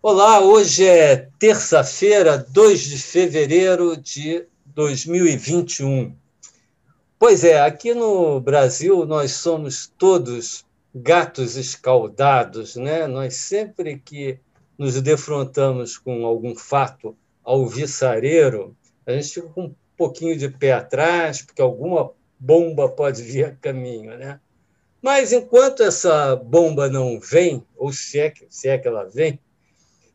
Olá, hoje é terça-feira, 2 de fevereiro de 2021. Pois é, aqui no Brasil nós somos todos gatos escaldados, né? Nós sempre que nos defrontamos com algum fato alvissareiro, a gente fica com um pouquinho de pé atrás, porque alguma bomba pode vir a caminho, né? Mas enquanto essa bomba não vem, ou se é que, se é que ela vem,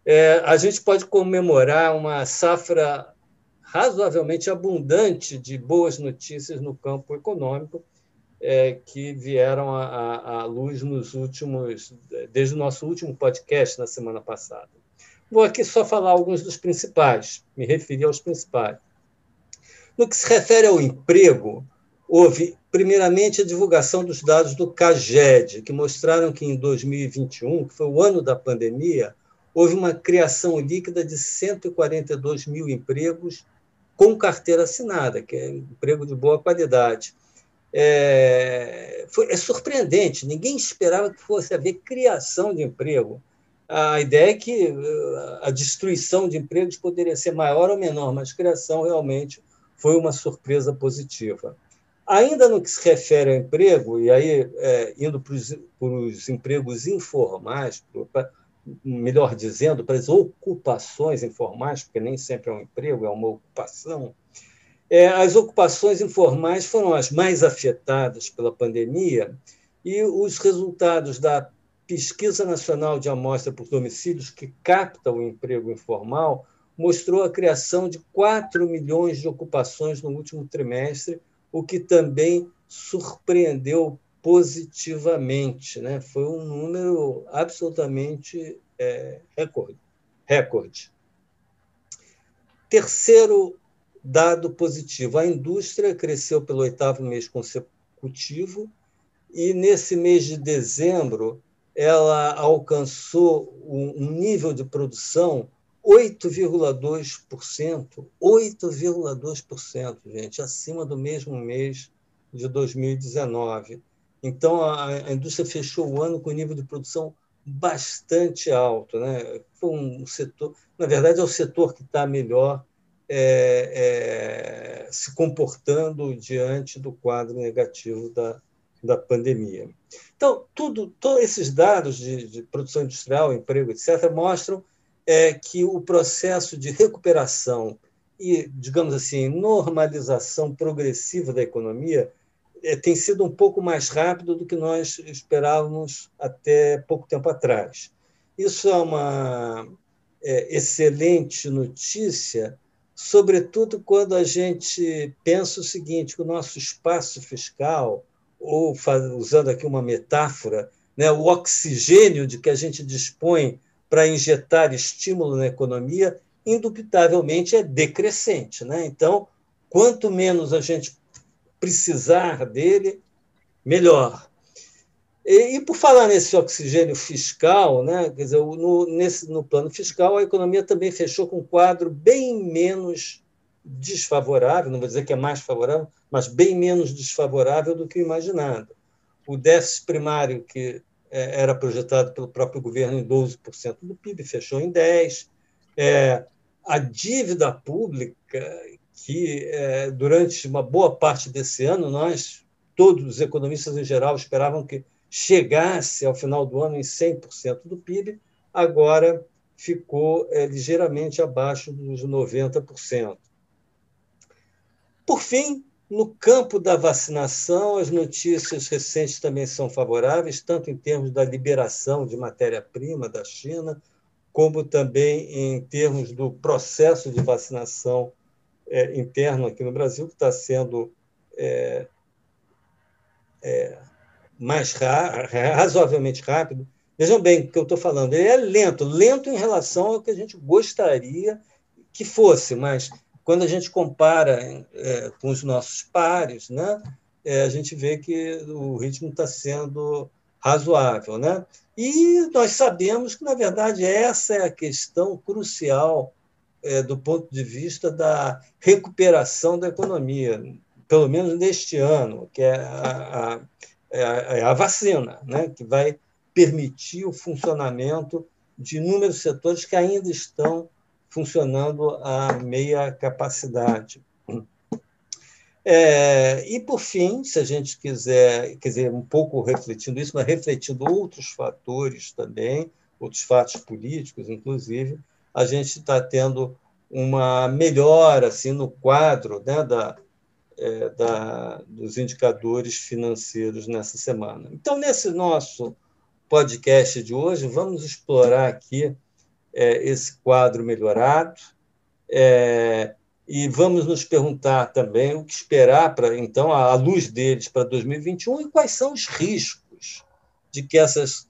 é, a gente pode comemorar uma safra razoavelmente abundante de boas notícias no campo econômico é, que vieram à, luz nos últimos, desde o nosso último podcast na semana passada. Vou aqui só falar alguns dos principais, me referir aos principais. No que se refere ao emprego, houve, primeiramente, a divulgação dos dados do CAGED, que mostraram que em 2021, que foi o ano da pandemia, houve uma criação líquida de 142 mil empregos com carteira assinada, que é emprego de boa qualidade. É, foi, é surpreendente, ninguém esperava que fosse haver criação de emprego. A ideia é que uh, a destruição de empregos poderia ser maior ou menor, mas criação realmente foi uma surpresa positiva. Ainda no que se refere ao emprego, e aí é, indo para os empregos informais, para melhor dizendo, para as ocupações informais, porque nem sempre é um emprego, é uma ocupação, é, as ocupações informais foram as mais afetadas pela pandemia e os resultados da Pesquisa Nacional de Amostra por Domicílios, que capta o emprego informal, mostrou a criação de 4 milhões de ocupações no último trimestre, o que também surpreendeu positivamente. Né? Foi um número absolutamente é, recorde. recorde. Terceiro dado positivo: a indústria cresceu pelo oitavo mês consecutivo e, nesse mês de dezembro, ela alcançou um nível de produção 8,2%, 8,2%, gente, acima do mesmo mês de 2019. Então, a, a indústria fechou o ano com nível de produção bastante alto. Né? Foi um setor, na verdade, é o setor que está melhor é, é, se comportando diante do quadro negativo da, da pandemia. Então, tudo, todos esses dados de, de produção industrial, emprego, etc., mostram é, que o processo de recuperação e, digamos assim, normalização progressiva da economia tem sido um pouco mais rápido do que nós esperávamos até pouco tempo atrás. Isso é uma é, excelente notícia, sobretudo quando a gente pensa o seguinte: que o nosso espaço fiscal, ou usando aqui uma metáfora, né, o oxigênio de que a gente dispõe para injetar estímulo na economia, indubitavelmente é decrescente. Né? Então, quanto menos a gente precisar dele, melhor. E, e, por falar nesse oxigênio fiscal, né, quer dizer, no, nesse, no plano fiscal, a economia também fechou com um quadro bem menos desfavorável, não vou dizer que é mais favorável, mas bem menos desfavorável do que imaginado. O déficit primário, que é, era projetado pelo próprio governo em 12% do PIB, fechou em 10%. É, a dívida pública, que é, durante uma boa parte desse ano nós, todos os economistas em geral, esperavam que chegasse ao final do ano em 100% do PIB, agora ficou é, ligeiramente abaixo dos 90%. Por fim, no campo da vacinação, as notícias recentes também são favoráveis, tanto em termos da liberação de matéria-prima da China, como também em termos do processo de vacinação é, interno aqui no Brasil, que está sendo é, é, mais ra razoavelmente rápido. Vejam bem o que eu estou falando. Ele é lento, lento em relação ao que a gente gostaria que fosse, mas quando a gente compara é, com os nossos pares, né, é, a gente vê que o ritmo está sendo razoável. Né? E nós sabemos que, na verdade, essa é a questão crucial do ponto de vista da recuperação da economia, pelo menos neste ano, que é a, a, é é a vacina, né, que vai permitir o funcionamento de inúmeros setores que ainda estão funcionando a meia capacidade. É, e, por fim, se a gente quiser, quer dizer, um pouco refletindo isso, mas refletindo outros fatores também, outros fatos políticos, inclusive, a gente está tendo uma melhora assim, no quadro né, da, é, da, dos indicadores financeiros nessa semana. Então, nesse nosso podcast de hoje, vamos explorar aqui é, esse quadro melhorado é, e vamos nos perguntar também o que esperar para então à luz deles para 2021 e quais são os riscos de que essas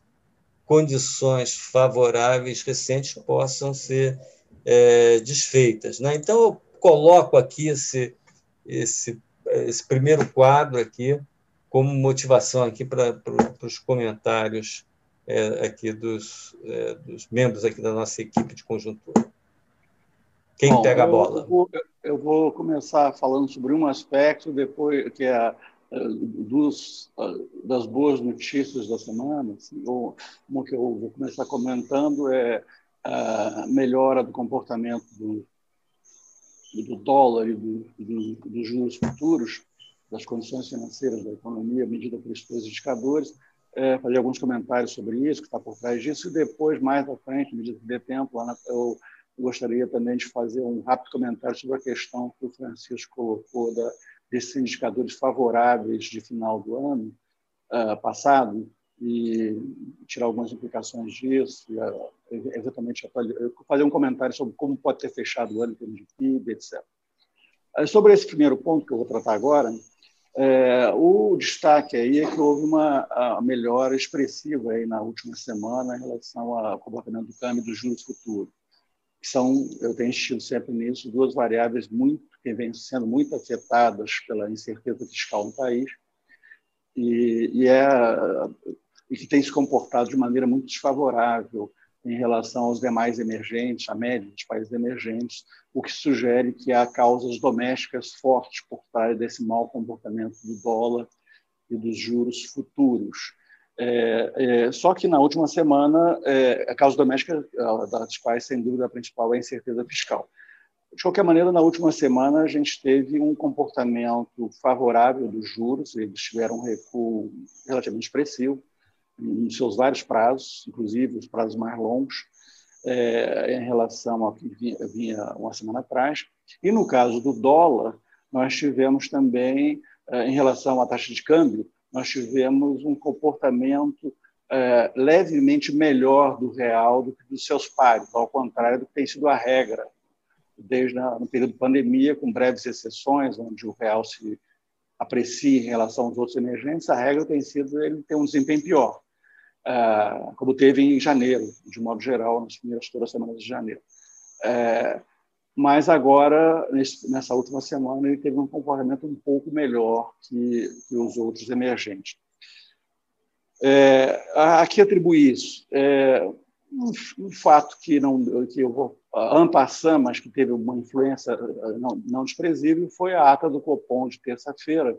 condições favoráveis recentes possam ser é, desfeitas. Né? Então, eu coloco aqui esse, esse, esse primeiro quadro aqui como motivação aqui para os comentários é, aqui dos, é, dos membros aqui da nossa equipe de conjuntura. Quem Bom, pega a bola? Eu vou, eu vou, começar falando sobre um aspecto, depois que é dos, das boas notícias da semana. Assim, ou, uma que eu vou começar comentando é a melhora do comportamento do, do dólar e do, do, dos juros futuros, das condições financeiras da economia, medida por esses dois indicadores, é, fazer alguns comentários sobre isso, que está por trás disso, e depois, mais à frente, medida que dê tempo, Ana, eu gostaria também de fazer um rápido comentário sobre a questão que o Francisco colocou da, desses indicadores favoráveis de final do ano uh, passado, e tirar algumas implicações disso, e, uh, eventualmente fazer um comentário sobre como pode ter fechado o ano em termos de PIB, etc. Uh, sobre esse primeiro ponto que eu vou tratar agora, é, o destaque aí é que houve uma melhora expressiva aí na última semana em relação ao comportamento do câmbio dos juros futuros. Que são, eu tenho insistido sempre nisso, duas variáveis muito que vêm sendo muito afetadas pela incerteza fiscal no país e, e é e que tem se comportado de maneira muito desfavorável em relação aos demais emergentes, a média dos países emergentes, o que sugere que há causas domésticas fortes por trás desse mau comportamento do dólar e dos juros futuros. É, é, só que na última semana, é, a causa doméstica, das quais, sem dúvida, a principal é a incerteza fiscal. De qualquer maneira, na última semana, a gente teve um comportamento favorável dos juros, eles tiveram um recuo relativamente expressivo, em seus vários prazos, inclusive os prazos mais longos, é, em relação ao que vinha, vinha, uma semana atrás. E no caso do dólar, nós tivemos também, é, em relação à taxa de câmbio, nós tivemos um comportamento é, levemente melhor do real do que dos seus pares, ao contrário do que tem sido a regra desde a, no período de pandemia, com breves exceções, onde o real se aprecia em relação aos outros emergentes, a regra tem sido ele ter um desempenho pior. É, como teve em janeiro, de modo geral, nas primeiras todas as semanas de janeiro. É, mas agora, nessa última semana, ele teve um comportamento um pouco melhor que, que os outros emergentes. É, a que atribuir isso? É, um, um, fato que, não, que eu vou ampassar, mas que teve uma influência não, não desprezível, foi a ata do Copom de terça-feira,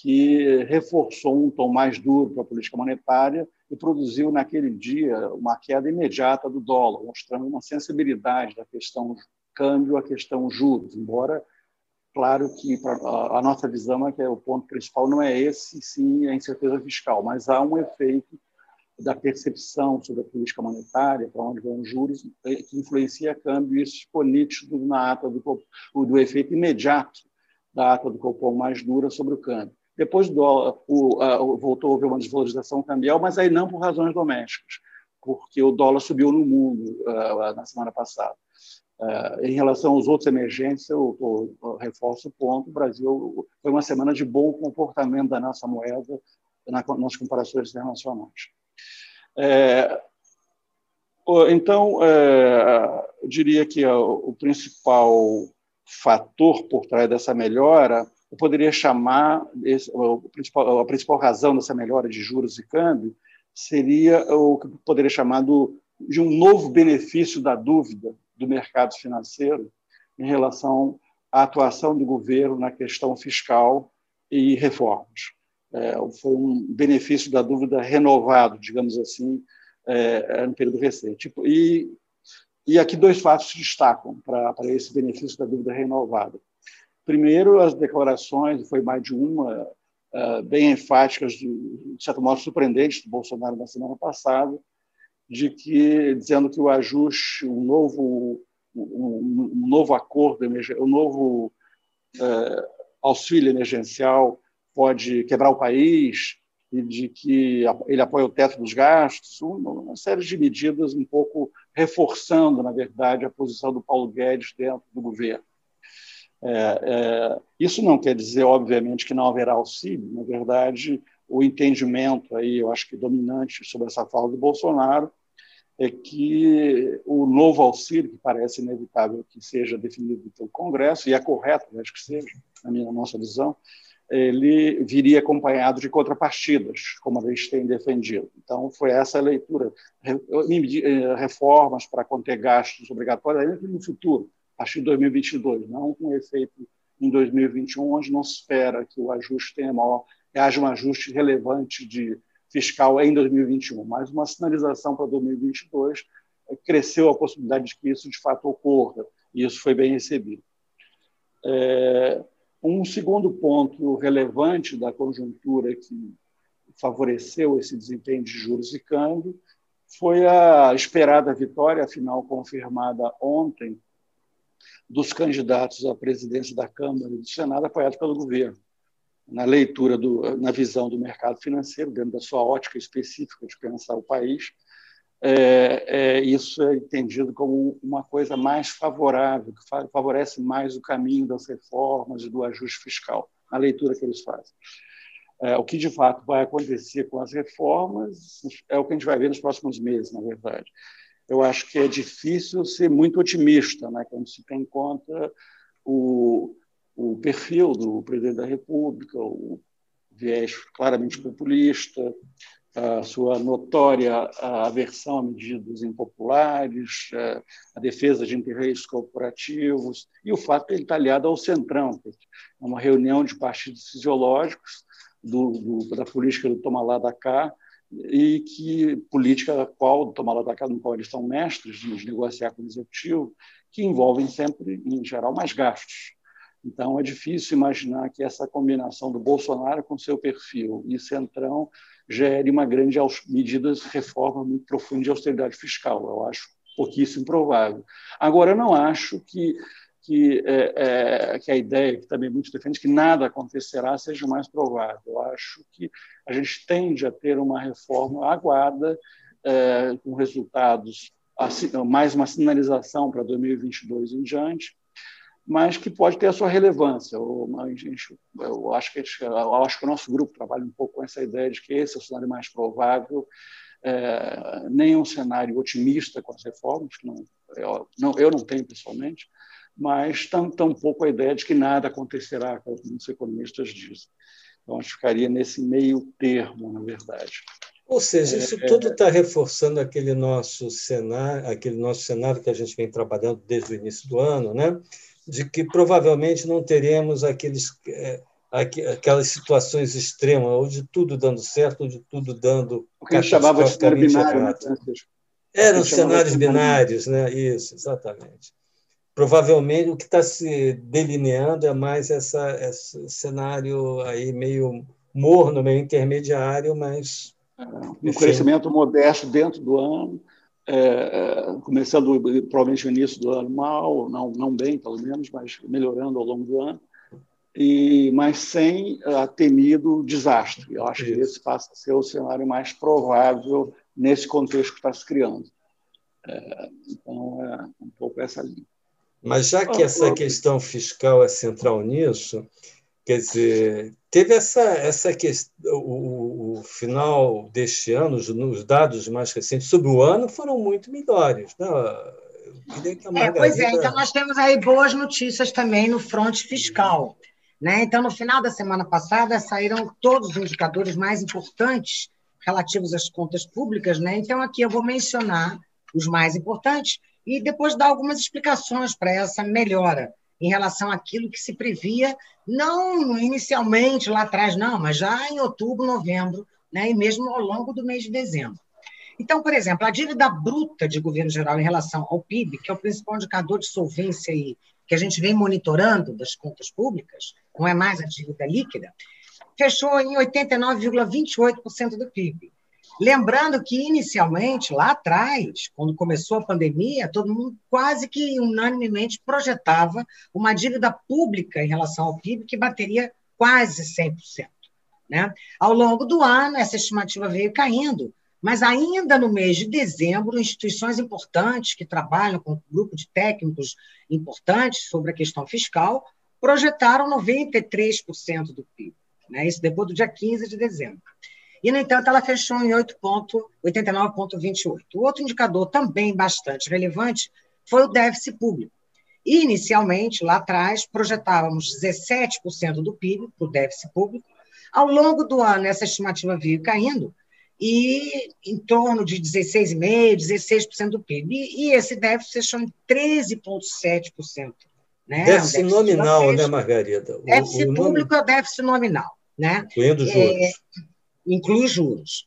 que reforçou um tom mais duro para a política monetária e produziu naquele dia uma queda imediata do dólar, mostrando uma sensibilidade da questão câmbio à questão juros, embora claro que a nossa visão é que o ponto principal não é esse, sim a incerteza fiscal, mas há um efeito da percepção sobre a política monetária, para onde vão os juros, eh, que influencia câmbio, e isso ficou nítido na ata do, do efeito imediato da ata do Copom mais dura sobre o câmbio. Depois do, o, a, voltou a haver uma desvalorização cambial, mas aí não por razões domésticas, porque o dólar subiu no mundo uh, na semana passada. Uh, em relação aos outros emergentes, eu, eu, eu, reforço o ponto: o Brasil foi uma semana de bom comportamento da nossa moeda na, nas comparações internacionais. É, então, é, eu diria que o principal fator por trás dessa melhora eu poderia chamar esse, principal, a principal razão dessa melhora de juros e câmbio seria o que eu poderia chamar do, de um novo benefício da dúvida do mercado financeiro em relação à atuação do governo na questão fiscal e reformas. É, foi um benefício da dúvida renovado, digamos assim, é, no período recente. Tipo, e, e aqui dois fatos se destacam para esse benefício da dívida renovada. Primeiro, as declarações, foi mais de uma, uh, bem enfáticas, de, de certo modo surpreendentes, do Bolsonaro na semana passada, de que dizendo que o ajuste, um novo, um, um novo acordo, um novo uh, auxílio emergencial pode quebrar o país e de que ele apoia o teto dos gastos, uma série de medidas um pouco reforçando, na verdade, a posição do Paulo Guedes dentro do governo. É, é, isso não quer dizer, obviamente, que não haverá auxílio. Na verdade, o entendimento aí, eu acho que dominante sobre essa fala do Bolsonaro é que o novo auxílio, que parece inevitável que seja definido pelo Congresso, e é correto, acho que seja, na minha nossa visão, ele viria acompanhado de contrapartidas, como gente tem defendido. Então, foi essa a leitura. Eh, reformas para conter gastos obrigatórios ainda no futuro, a partir de 2022, não com efeito em 2021, onde não se espera que o ajuste tenha maior, haja um ajuste relevante de fiscal em 2021, mas uma sinalização para 2022 eh, cresceu a possibilidade de que isso de fato ocorra, e isso foi bem recebido. É, um segundo ponto relevante da conjuntura que favoreceu esse desempenho de juros e câmbio foi a esperada vitória, afinal confirmada ontem, dos candidatos à presidência da Câmara e do Senado, apoiados pelo governo. Na leitura, do, na visão do mercado financeiro, dentro da sua ótica específica de pensar o país, é, é, isso é entendido como uma coisa mais favorável, que favorece mais o caminho das reformas e do ajuste fiscal, na leitura que eles fazem. É, o que de fato vai acontecer com as reformas é o que a gente vai ver nos próximos meses, na verdade. Eu acho que é difícil ser muito otimista, né, quando se tem em conta o, o perfil do presidente da República, o viés claramente populista, a sua notória aversão a medidas impopulares, a defesa de interesses corporativos e o fato de ele estar aliado ao Centrão, é uma reunião de partidos fisiológicos do, do, da política do toma lá da cá e que política qual toma lá da cá no qual eles são mestres de negociar com o executivo, que envolvem sempre, em geral, mais gastos. Então, é difícil imaginar que essa combinação do Bolsonaro com seu perfil e Centrão gere uma grande medida de reforma muito profunda de austeridade fiscal. Eu acho pouquíssimo provável. Agora, eu não acho que, que, é, é, que a ideia, que também muitos defendem, que nada acontecerá, seja mais provável. Eu acho que a gente tende a ter uma reforma aguada, é, com resultados, assim, mais uma sinalização para 2022 em diante, mas que pode ter a sua relevância. Eu, acho que, eu acho que o nosso grupo trabalha um pouco com essa ideia de que esse é o cenário mais provável, é, nem um cenário otimista com as reformas, que não, eu, não, eu não tenho pessoalmente, mas tão, tão pouco a ideia de que nada acontecerá, como os economistas dizem. Então, acho que ficaria nesse meio termo, na verdade. Ou seja, isso é, tudo está reforçando aquele nosso cenário, aquele nosso cenário que a gente vem trabalhando desde o início do ano, né? De que provavelmente não teremos aqueles, é, aquelas situações extremas, ou de tudo dando certo, ou de tudo dando o que chamava de cenário binário, né, Eram cenários binários, né? Isso, exatamente. Provavelmente o que está se delineando é mais essa, esse cenário aí meio morno, meio intermediário, mas é, um crescimento modesto dentro do ano, é, é, começando provavelmente no início do ano mal, não, não bem, pelo menos, mas melhorando ao longo do ano, e, mas sem uh, temido desastre. Eu acho Isso. que esse passa a ser o cenário mais provável nesse contexto que está se criando. É, então, é um pouco essa linha. Mas já que essa questão fiscal é central nisso, quer dizer, teve essa, essa questão, o, o, final deste ano, os, os, dados mais recentes sobre o ano foram muito melhores. Né? É, pois é, então nós temos aí boas notícias também no fronte fiscal. Né? Então, no final da semana passada, saíram todos os indicadores mais importantes relativos às contas públicas. Né? Então, aqui eu vou mencionar os mais importantes e depois dar algumas explicações para essa melhora em relação àquilo que se previa, não inicialmente lá atrás, não, mas já em outubro, novembro, né, e mesmo ao longo do mês de dezembro. Então, por exemplo, a dívida bruta de governo geral em relação ao PIB, que é o principal indicador de solvência aí, que a gente vem monitorando das contas públicas, não é mais a dívida líquida, fechou em 89,28% do PIB. Lembrando que, inicialmente, lá atrás, quando começou a pandemia, todo mundo quase que unanimemente projetava uma dívida pública em relação ao PIB que bateria quase 100%. Né? Ao longo do ano, essa estimativa veio caindo, mas ainda no mês de dezembro, instituições importantes que trabalham com um grupo de técnicos importantes sobre a questão fiscal projetaram 93% do PIB. Né? Isso depois do dia 15 de dezembro e, no entanto, ela fechou em 8,89,28. O outro indicador também bastante relevante foi o déficit público. Inicialmente, lá atrás, projetávamos 17% do PIB para o déficit público. Ao longo do ano, essa estimativa veio caindo e em torno de 16,5%, 16% do PIB. E, esse déficit fechou em 13,7%. Né? Déficit, nominal, né, Margarida? O, déficit o público nome... é o déficit nominal. Né? Incluindo juros. É, inclui juros.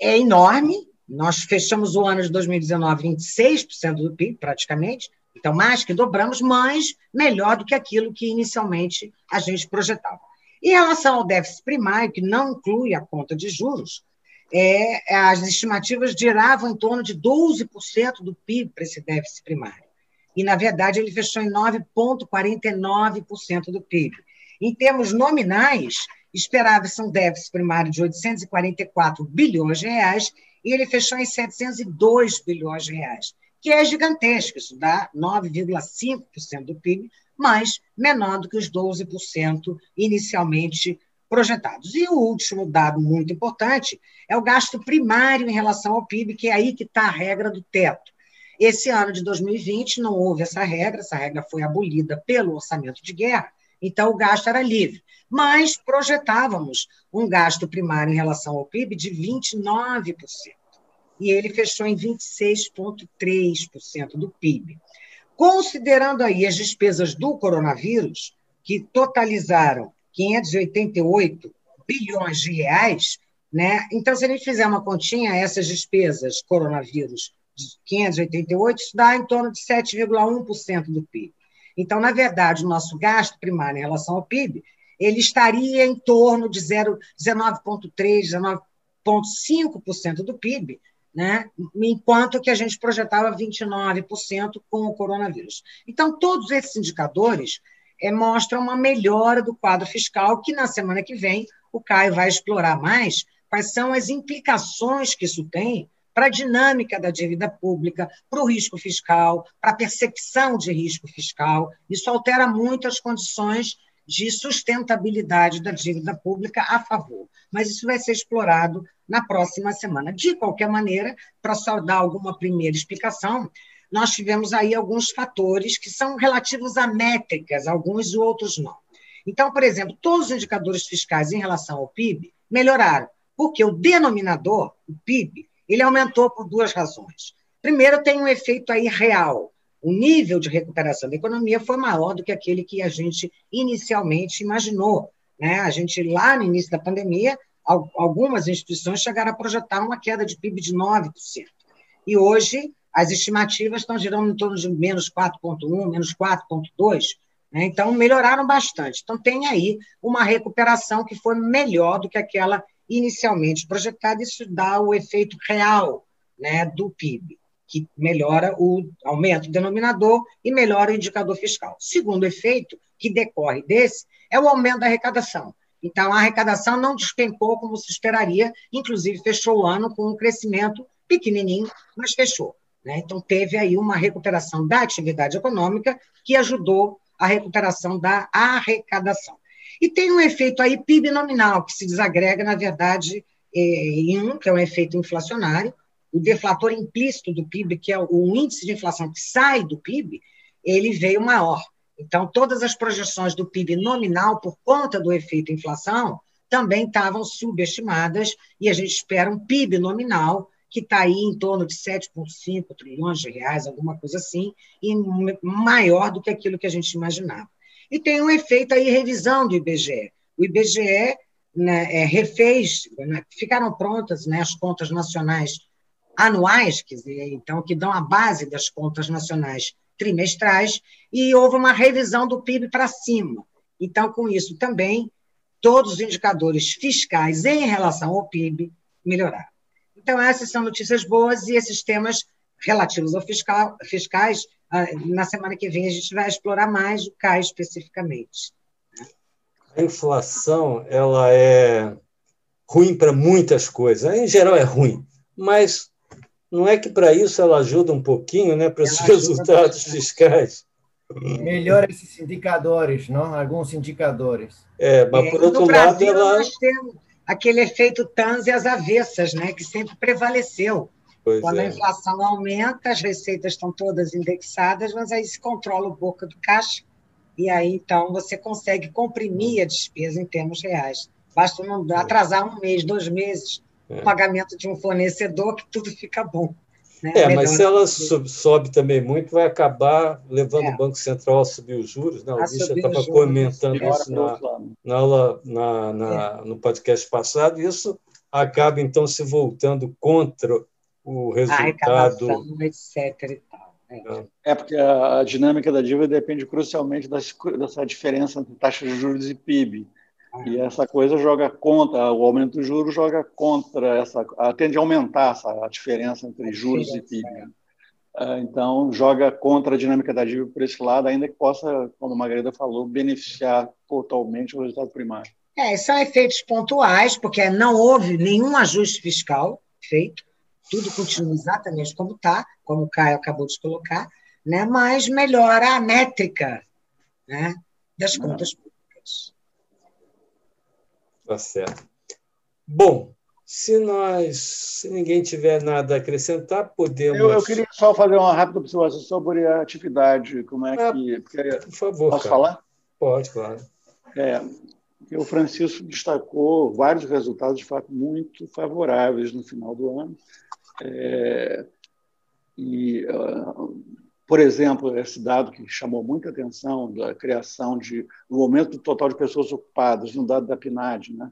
É enorme, nós fechamos o ano de 2019 em 26% do PIB, praticamente, então mais que dobramos, mas melhor do que aquilo que inicialmente a gente projetava. Em relação ao déficit primário, que não inclui a conta de juros, é, as estimativas giravam em torno de 12% do PIB para esse déficit primário. E, na verdade, ele fechou em 9,49% do PIB. Em termos nominais, Esperava-se um déficit primário de 844 bilhões de reais e ele fechou em 702 bilhões de reais, que é gigantesco, isso dá 9,5% do PIB, mas menor do que os 12% inicialmente projetados. E o último dado muito importante é o gasto primário em relação ao PIB, que é aí que está a regra do teto. Esse ano de 2020 não houve essa regra, essa regra foi abolida pelo orçamento de guerra, então o gasto era livre mas projetávamos um gasto primário em relação ao PIB de 29%. E ele fechou em 26,3% do PIB. Considerando aí as despesas do coronavírus, que totalizaram 588 bilhões de reais, né? Então, se a gente fizer uma continha, essas despesas coronavírus de 588, isso dá em torno de 7,1% do PIB. Então, na verdade, o nosso gasto primário em relação ao PIB ele estaria em torno de 19,3%, 19,5% do PIB, né? enquanto que a gente projetava 29% com o coronavírus. Então, todos esses indicadores é, mostram uma melhora do quadro fiscal, que na semana que vem o Caio vai explorar mais quais são as implicações que isso tem para a dinâmica da dívida pública, para o risco fiscal, para a percepção de risco fiscal. Isso altera muito as condições de sustentabilidade da dívida pública a favor. Mas isso vai ser explorado na próxima semana. De qualquer maneira, para só dar alguma primeira explicação, nós tivemos aí alguns fatores que são relativos a métricas, alguns e outros não. Então, por exemplo, todos os indicadores fiscais em relação ao PIB melhoraram, porque o denominador, o PIB, ele aumentou por duas razões. Primeiro, tem um efeito aí real, o nível de recuperação da economia foi maior do que aquele que a gente inicialmente imaginou. Né? A gente, lá no início da pandemia, algumas instituições chegaram a projetar uma queda de PIB de 9%. E hoje, as estimativas estão girando em torno de menos 4,1%, menos 4,2%. Né? Então, melhoraram bastante. Então, tem aí uma recuperação que foi melhor do que aquela inicialmente projetada. Isso dá o efeito real né, do PIB que melhora o aumento do denominador e melhora o indicador fiscal. Segundo efeito que decorre desse é o aumento da arrecadação. Então, a arrecadação não despencou como se esperaria, inclusive fechou o ano com um crescimento pequenininho, mas fechou. Né? Então, teve aí uma recuperação da atividade econômica que ajudou a recuperação da arrecadação. E tem um efeito aí PIB nominal, que se desagrega, na verdade, eh, em um, que é um efeito inflacionário, o deflator implícito do PIB, que é o índice de inflação que sai do PIB, ele veio maior. Então, todas as projeções do PIB nominal, por conta do efeito inflação, também estavam subestimadas, e a gente espera um PIB nominal que está aí em torno de 7,5 trilhões de reais, alguma coisa assim, e maior do que aquilo que a gente imaginava. E tem um efeito aí, revisão do IBGE. O IBGE né, é, refez, né, ficaram prontas né, as contas nacionais anuais, quer dizer, então, que dão a base das contas nacionais trimestrais, e houve uma revisão do PIB para cima. Então, com isso também, todos os indicadores fiscais em relação ao PIB melhoraram. Então, essas são notícias boas e esses temas relativos ao fiscal, fiscais, na semana que vem a gente vai explorar mais o CAI especificamente. A inflação ela é ruim para muitas coisas. Em geral é ruim, mas não é que para isso ela ajuda um pouquinho, né, para os resultados fiscais. Melhora esses indicadores, não? Alguns indicadores. É, mas por é, outro lado ela nós temos aquele efeito TANS e as avessas, né, que sempre prevaleceu. Pois Quando é. a inflação aumenta, as receitas estão todas indexadas, mas aí se controla o boca do caixa e aí então você consegue comprimir a despesa em termos reais. Basta não atrasar um mês, dois meses é. o pagamento de um fornecedor que tudo fica bom. Né? É, mas se ela sobe, sobe, também muito, vai acabar levando é. o Banco Central a subir os juros. Né? O Bicha estava comentando isso na, na aula, na, na é. no podcast passado, e isso acaba, então, se voltando contra o resultado. A etc. E tal. É. é. porque a dinâmica da dívida depende crucialmente dessa diferença entre taxa de juros e PIB. E essa coisa joga contra, o aumento do juros joga contra essa, tende a aumentar essa a diferença entre juros e PIB. É, então, joga contra a dinâmica da dívida por esse lado, ainda que possa, como a Margarida falou, beneficiar totalmente o resultado primário. É, são efeitos pontuais, porque não houve nenhum ajuste fiscal feito, tudo continua exatamente como está, como o Caio acabou de colocar, né? mas melhora a métrica né? das contas públicas. Tá certo. Bom, se nós, se ninguém tiver nada a acrescentar, podemos. Eu, eu queria só fazer uma rápida observação sobre a atividade, como é ah, que. Porque, por favor. Posso cara. falar? Pode, claro. É, o Francisco destacou vários resultados de fato muito favoráveis no final do ano. É, e, uh, por exemplo, esse dado que chamou muita atenção da criação de o aumento do total de pessoas ocupadas no dado da PNAD, né,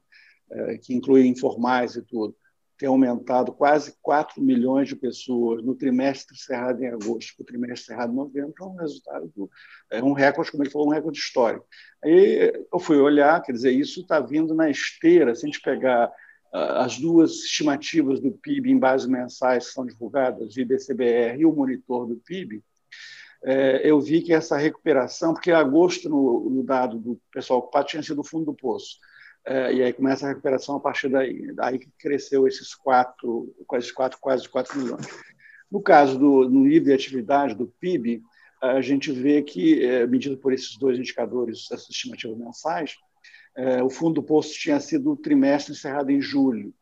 é, que inclui informais e tudo, tem aumentado quase 4 milhões de pessoas no trimestre encerrado em agosto o trimestre encerrado em novembro, é um resultado, do, é um recorde, como ele falou, um recorde histórico. Aí eu fui olhar, quer dizer, isso está vindo na esteira, se a gente pegar as duas estimativas do PIB em bases mensais são divulgadas, o IBCBR e o monitor do PIB, é, eu vi que essa recuperação, porque agosto, no, dado do pessoal ocupado, tinha sido o fundo do poço. É, e aí começa a recuperação a partir daí. Daí que cresceu esses quatro, quase quatro, quase 4 milhões. No caso do nível de atividade do PIB, a gente vê que, é, medido por esses dois indicadores, essas estimativas mensais, é, o fundo do poço tinha sido o trimestre encerrado em julho.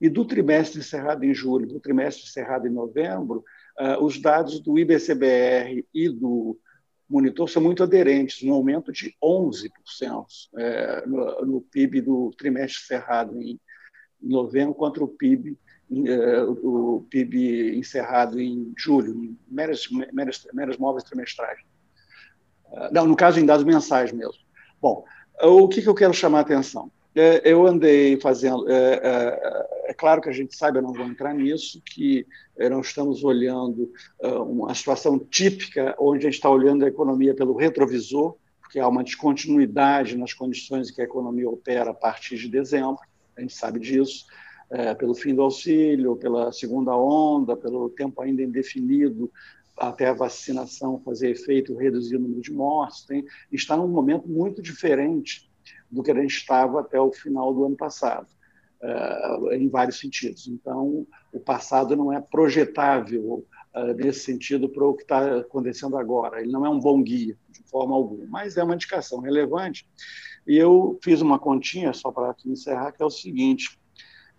E do trimestre encerrado em julho para o trimestre encerrado em novembro, é, os dados do IBCBR e do monitor são muito aderentes, um aumento de 11% é, no, no, PIB do trimestre encerrado em novembro contra o PIB, o PIB encerrado em julho, em meras, meras, meras móveis trimestrais. Não, no caso, em dados mensais mesmo. Bom, o que, que eu quero chamar a atenção? É, eu andei fazendo. É, é, é, claro que a gente sabe, eu não vou entrar nisso, que é, nós estamos olhando é, uma situação típica onde a gente está olhando a economia pelo retrovisor, porque há uma descontinuidade nas condições em que a economia opera a partir de dezembro, a gente sabe disso, é, pelo fim do auxílio, pela segunda onda, pelo tempo ainda indefinido até a vacinação fazer efeito, reduzir o número de mortes, tem, está num momento muito diferente do que a gente estava até o final do ano passado, uh, em vários sentidos. Então, o passado não é projetável uh, nesse sentido para o que está acontecendo agora. Ele não é um bom guia, de forma alguma, mas é uma indicação relevante. E eu fiz uma continha, só para encerrar, que é o seguinte: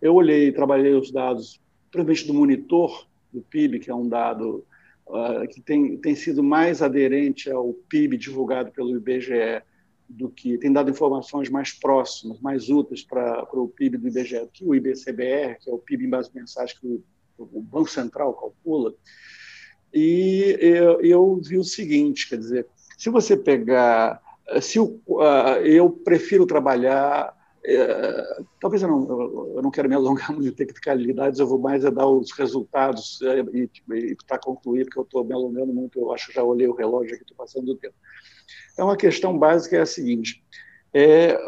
eu olhei, trabalhei os dados, principalmente do monitor do PIB, que é um dado uh, que tem, tem sido mais aderente ao PIB divulgado pelo IBGE do que tem dado informações mais próximas, mais úteis para o PIB do IBGE do que o IBCBR, que é o PIB em base mensais que o, o Banco Central calcula. E eu, eu, vi o seguinte, quer dizer, se você pegar, se uh, eu prefiro trabalhar é, talvez eu não, eu não quero me alongar muito em tecnicalidades, eu vou mais é dar os resultados é, e, e para concluir, porque eu estou me alongando muito, eu acho que já olhei o relógio aqui, estou passando do tempo. Então, a questão básica é a seguinte: é,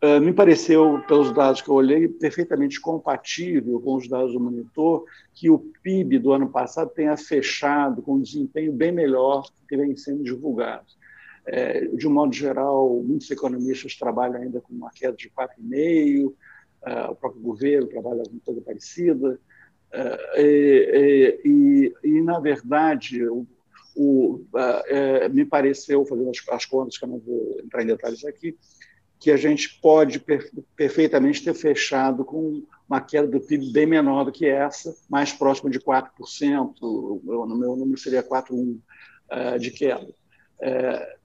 é, me pareceu, pelos dados que eu olhei, perfeitamente compatível com os dados do monitor que o PIB do ano passado tenha fechado com um desempenho bem melhor que vem sendo divulgado. É, de um modo geral, muitos economistas trabalham ainda com uma queda de 4,5%, é, o próprio governo trabalha com coisa parecida, é, e, e, e, na verdade, o, o, é, me pareceu, fazendo as, as, contas, que eu não vou entrar em detalhes aqui, que a gente pode per, perfeitamente ter fechado com uma queda do PIB bem menor do que essa, mais próxima de 4%, no meu número seria 4,1% uh, de queda. Uh,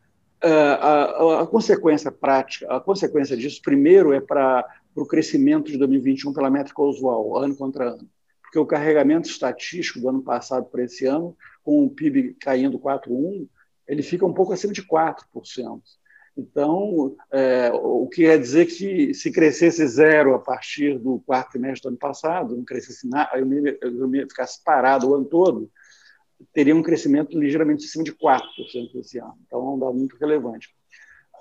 a, a, consequência prática, a consequência disso, primeiro, é para o crescimento de 2021 pela métrica usual, ano contra ano. Porque o carregamento estatístico do ano passado para esse ano, com o PIB caindo 4,1%, ele fica um pouco acima de 4%. Então, é, o que quer dizer que se crescesse zero a partir do quarto trimestre do ano passado, não crescesse nada, eu, eu ficasse parado o ano todo, teria um crescimento ligeiramente acima de 4% esse ano. Então, é um dado muito relevante.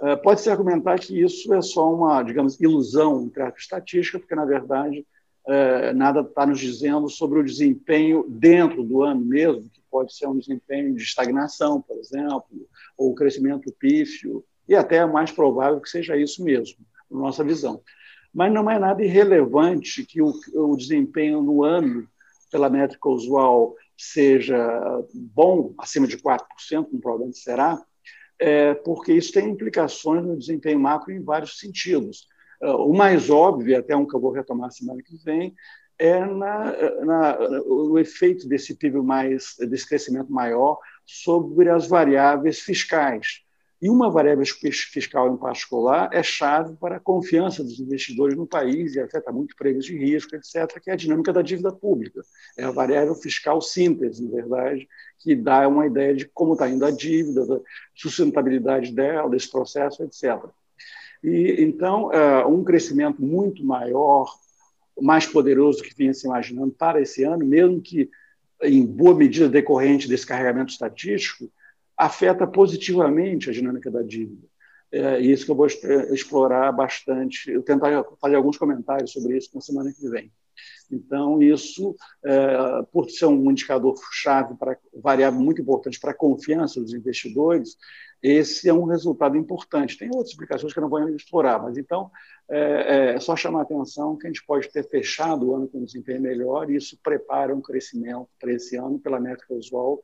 É, pode-se argumentar que isso é só uma, digamos, ilusão em estatística, porque, na verdade, é, nada está nos dizendo sobre o desempenho dentro do ano mesmo, que pode ser um desempenho de estagnação, por exemplo, ou crescimento pífio, e até é mais provável que seja isso mesmo, na nossa visão. Mas não é nada irrelevante que o, o desempenho no ano, pela métrica usual, seja bom, acima de 4%, como provavelmente será, é, porque isso tem implicações no desempenho macro em vários sentidos. É, o mais óbvio, até um que eu vou retomar semana que vem, é na, na, o efeito desse PIB mais, desse crescimento maior sobre as variáveis fiscais. E uma variável fiscal em particular é chave para a confiança dos investidores no país e afeta muito prêmios de risco, etc., que é a dinâmica da dívida pública. É a variável fiscal síntese, na verdade, que dá uma ideia de como está indo a dívida, da sustentabilidade dela, desse processo, etc. E, então, é, um crescimento muito maior, mais poderoso do que vinha se imaginando para esse ano, mesmo que em boa medida decorrente desse carregamento estatístico, afeta positivamente a dinâmica da dívida. É isso que eu vou explorar bastante, eu tentar fazer alguns comentários sobre isso na semana que vem. Então, isso, é, por ser um indicador chave para variável muito importante para a confiança dos investidores, esse é um resultado importante. Tem outras explicações que eu não vou explorar, mas então é, é só chamar a atenção que a gente pode ter fechado o ano com um desempenho melhor e isso prepara um crescimento para esse ano pela métrica usual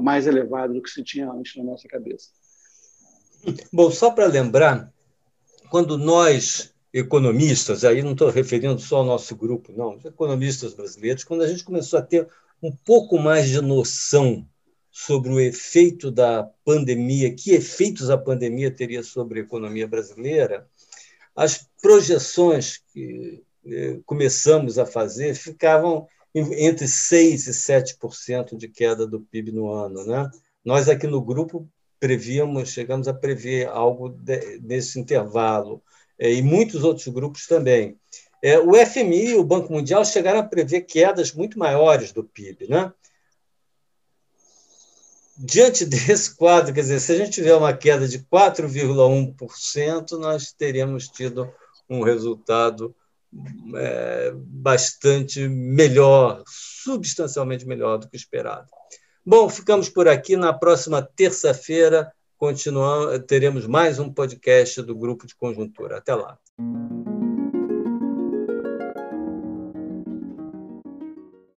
mais elevado do que se tinha antes na nossa cabeça. Bom, só para lembrar, quando nós, economistas, aí não estou referindo só ao nosso grupo, não, os economistas brasileiros, quando a gente começou a ter um pouco mais de noção sobre o efeito da pandemia, que efeitos a pandemia teria sobre a economia brasileira, as projeções que eh, começamos a fazer ficavam entre 6% e 7% de queda do PIB no ano. Né? Nós aqui no grupo prevíamos, chegamos a prever algo nesse intervalo, é, e muitos outros grupos também. É, o FMI e o Banco Mundial chegaram a prever quedas muito maiores do PIB. Né? Diante desse quadro, quer dizer, se a gente tiver uma queda de 4,1%, nós teríamos tido um resultado é, bastante melhor, substancialmente melhor do que esperado. Bom, ficamos por aqui. Na próxima terça-feira, teremos mais um podcast do Grupo de Conjuntura. Até lá.